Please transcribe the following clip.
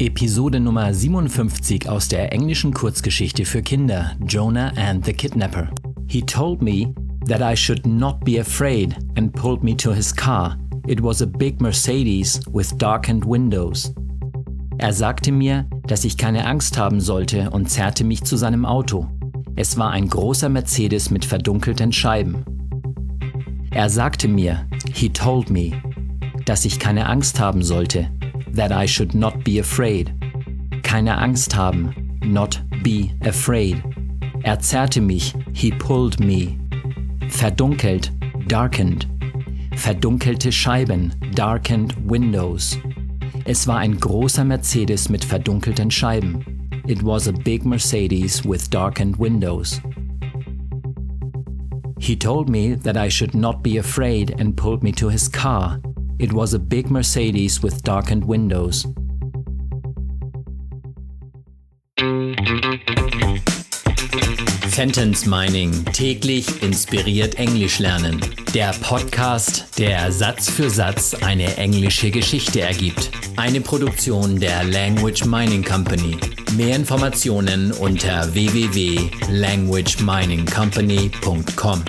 Episode Nummer 57 aus der englischen Kurzgeschichte für Kinder Jonah and the Kidnapper. He told me that I should not be afraid and pulled me to his car. It was a big Mercedes with darkened windows. Er sagte mir, dass ich keine Angst haben sollte und zerrte mich zu seinem Auto. Es war ein großer Mercedes mit verdunkelten Scheiben. Er sagte mir, he told me, dass ich keine Angst haben sollte, that I should not be afraid. Keine Angst haben, not be afraid. Er zerrte mich, he pulled me. Verdunkelt, darkened. Verdunkelte Scheiben, darkened windows. Es war ein großer Mercedes mit verdunkelten Scheiben. It was a big Mercedes with darkened windows. He told me that I should not be afraid and pulled me to his car. It was a big Mercedes with darkened windows. Sentence Mining täglich inspiriert Englisch lernen. Der Podcast, der Satz für Satz eine englische Geschichte ergibt. Eine Produktion der Language Mining Company. Mehr Informationen unter www.languageminingcompany.com.